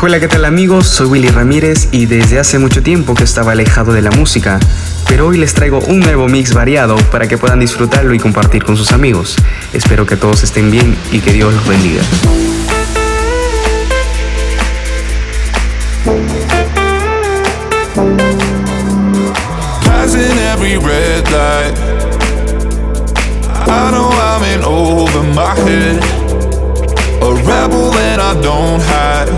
Hola, ¿qué tal amigos? Soy Willy Ramírez y desde hace mucho tiempo que estaba alejado de la música, pero hoy les traigo un nuevo mix variado para que puedan disfrutarlo y compartir con sus amigos. Espero que todos estén bien y que Dios los bendiga. A rebel that I don't hide.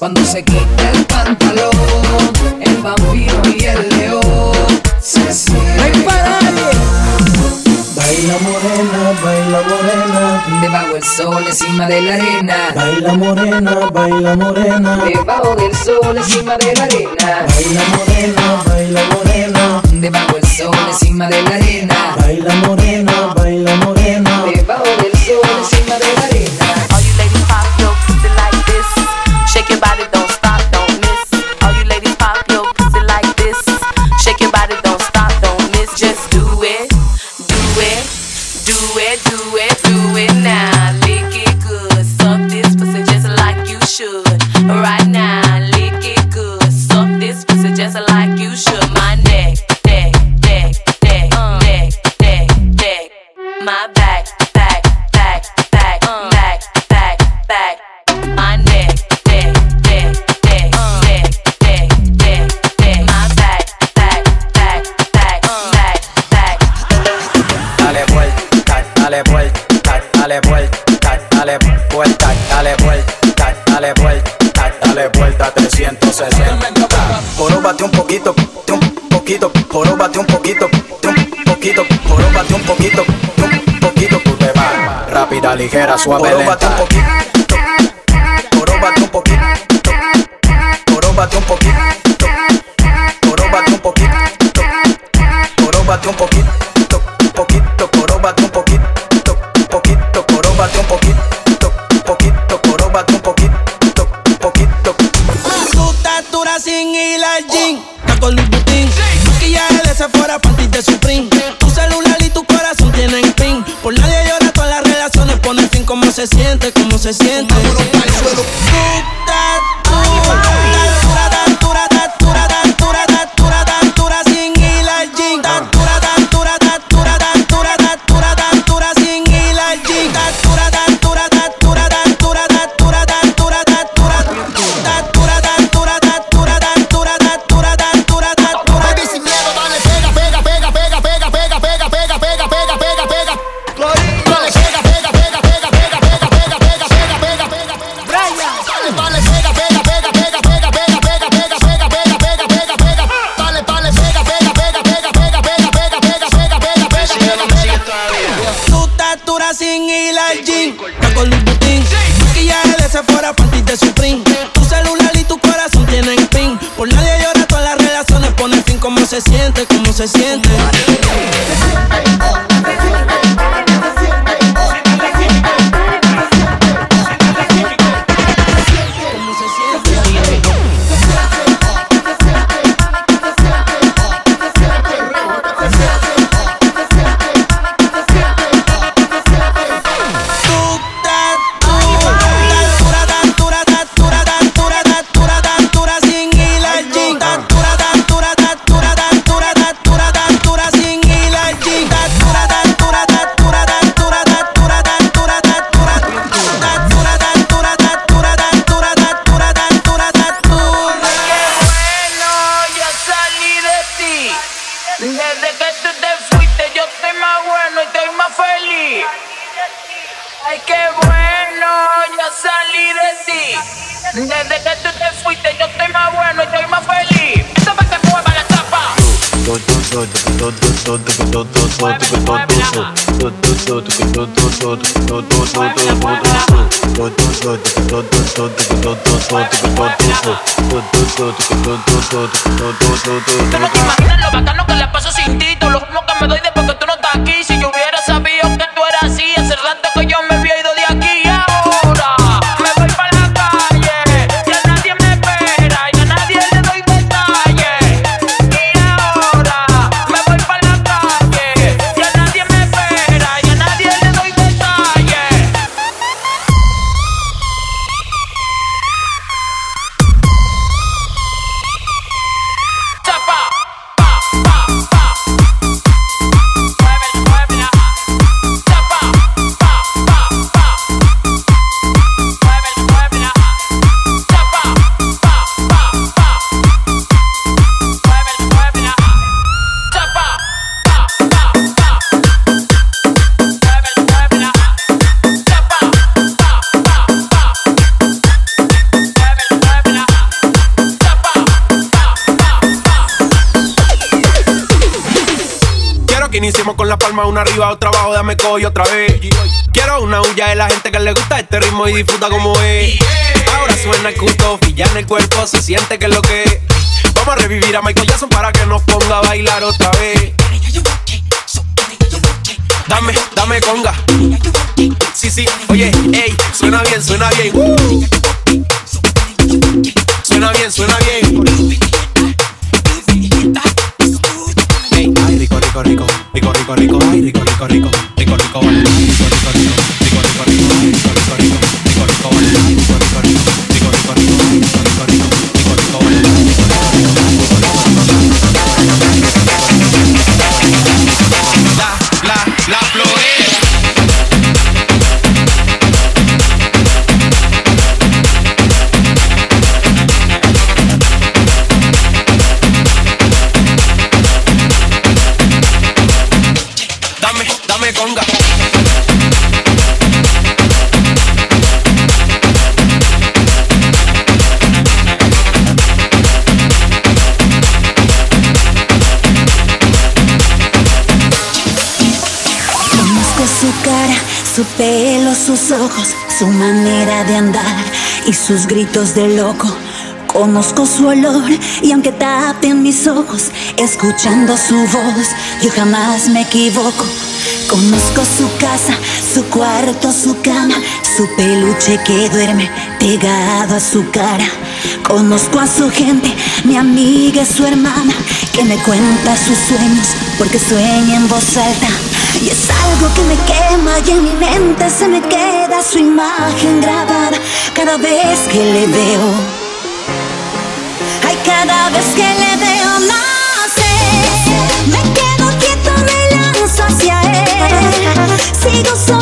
Cuando se quita el pantalón, el vampiro y el león se sienten. Baila morena, baila morena. Debajo el sol, encima de la arena. Baila morena, baila morena. Debajo del sol, encima de la arena. Baila morena, baila morena. Debajo el sol, encima de la arena. Baila morena, poquito, jorobate un poquito, un poquito, jorobate un poquito, un poquito, tú te vas. Rápida, ligera, suave, lenta. un poquito, jorobate un poquito, jorobate un poquito, jorobate un poquito, jorobate un poquito, un poquito, jorobate un poquito, un poquito, jorobate un poquito, poquito, un poquito, poquito. Su estatura sin hilar fuera ti de Tu celular y tu corazón tienen pin. Por nadie llora, todas las relaciones ponen fin. ¿Cómo se siente? ¿Cómo se siente? Quiero una huya de la gente que le gusta este ritmo y disfruta como es. Ahora suena el culto, ya en el cuerpo se siente que es lo que es. Vamos a revivir a Michael Jackson para que nos ponga a bailar otra vez. Dame, dame conga. Sí, sí, oye, ey, suena bien, suena bien. Suena bien, suena bien. Rico, rico, rico, rico, rico, rico, rico, rico, rico, rico, rico, rico, rico, rico, rico, rico, rico, su manera de andar y sus gritos de loco. Conozco su olor y aunque tapen mis ojos, escuchando su voz, yo jamás me equivoco. Conozco su casa, su cuarto, su cama, su peluche que duerme pegado a su cara. Conozco a su gente, mi amiga su hermana, que me cuenta sus sueños porque sueña en voz alta. Y es algo que me quema y en mi mente se me queda su imagen grabada cada vez que le veo. Ay, cada vez que le veo, no sé. Me quedo quieto, me lanzo hacia él. Sigo soñando,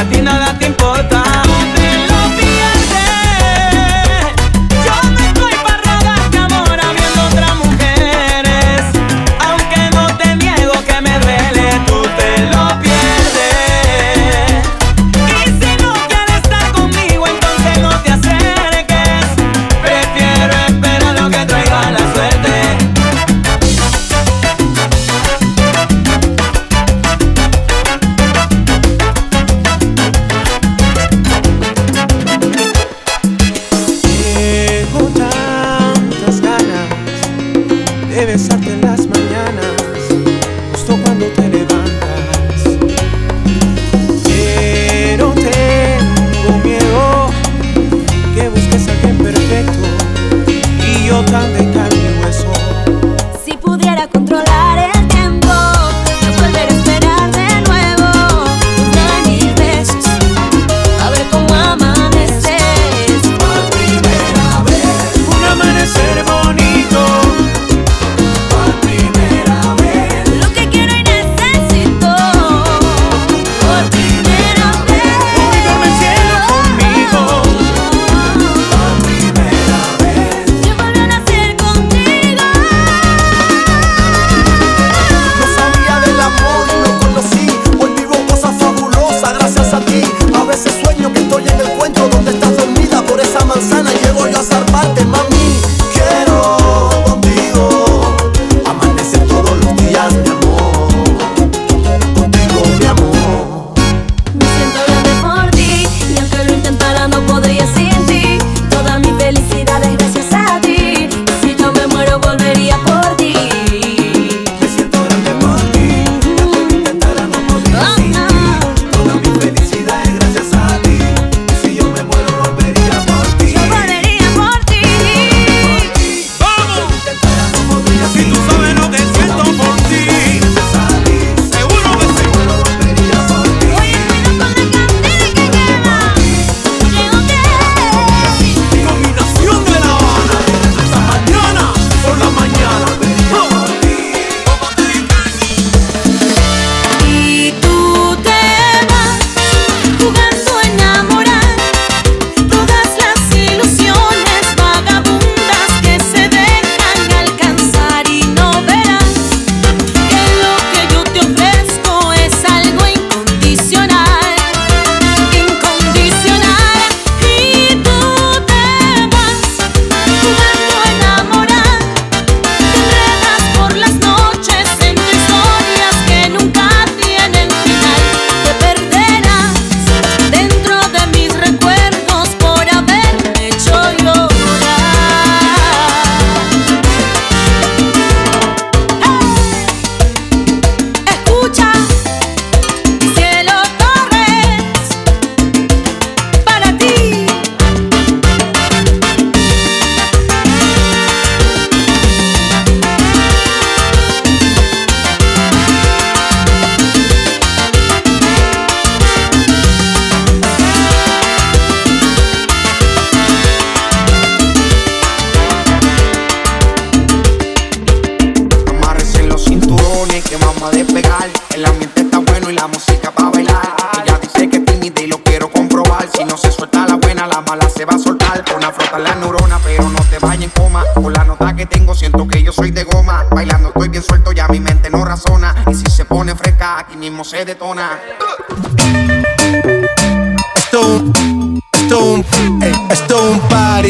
a ti nada.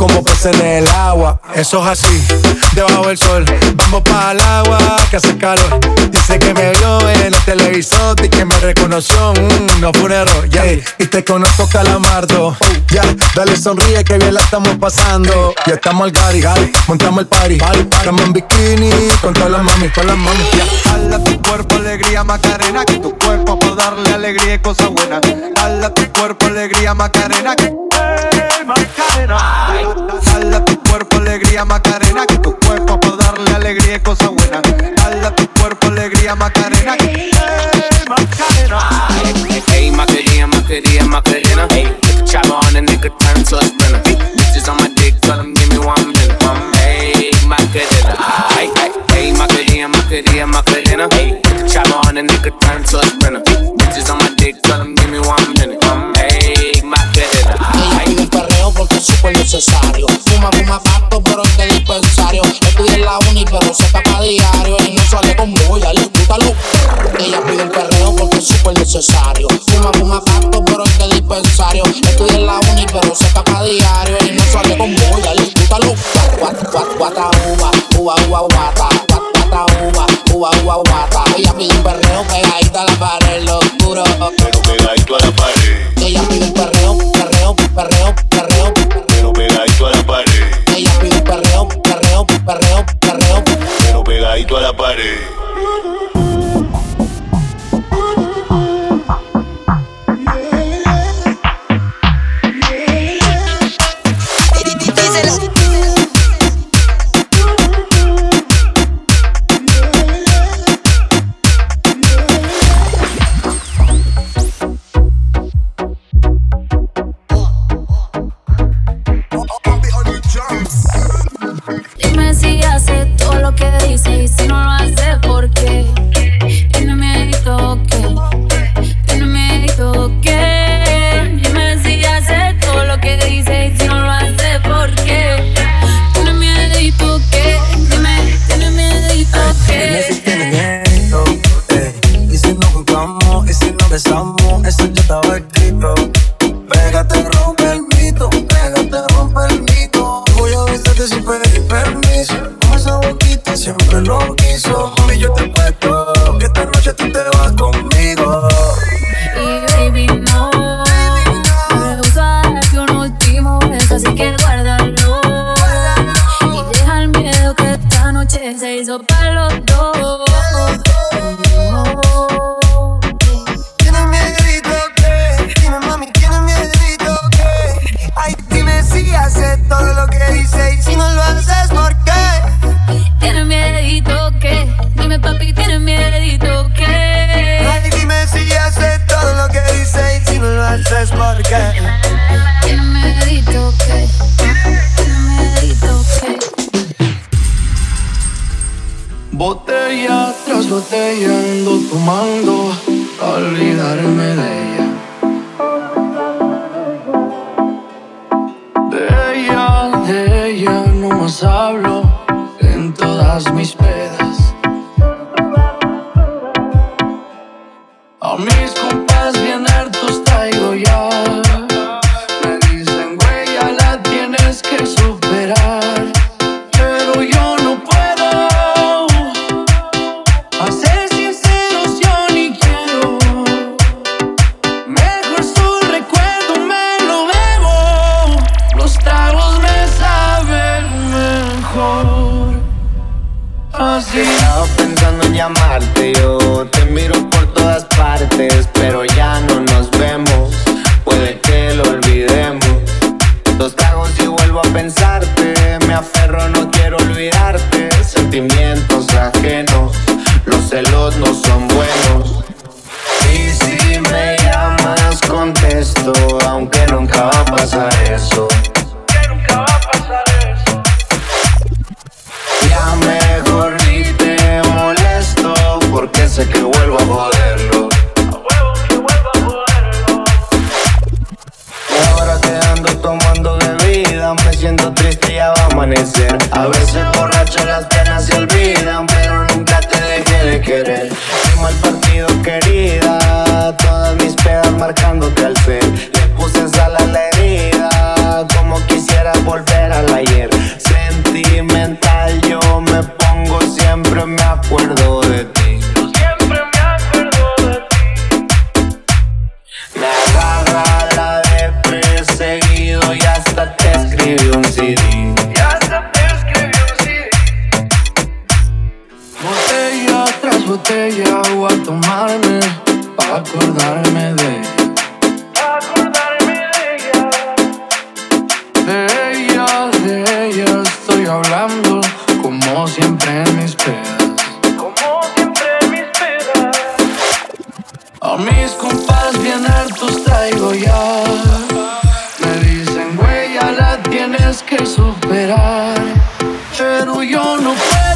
como peces en el agua. Eso es así, debajo del sol. Vamos para el agua, que hace calor. Dice que me vio en el televisor y que me reconoció. Mm, no fue error, yeah. Y te conozco, calamardo. Oh, ya, yeah, dale sonríe que bien la estamos pasando. Ya estamos al Gary, Gary. montamos el party. party, party. en bikini con todas las mami, con las mami. Yeah. tu cuerpo, alegría, Macarena. Que tu cuerpo por darle alegría y cosas buenas. Hala tu cuerpo, alegría, Macarena. Que, Macarena. Dale tu cuerpo alegría, Macarena, que tu cuerpo para darle alegría y cosas buenas. Dale tu cuerpo alegría, Macarena. conmigo. siento triste ya va a amanecer. A veces borracho las penas se olvidan Pero nunca te dejé de querer. Soy mal partido querida Todas mis pedas marcándote al ser Le puse sal a la herida Como quisiera volver al ayer. tienes que superar, pero yo no puedo.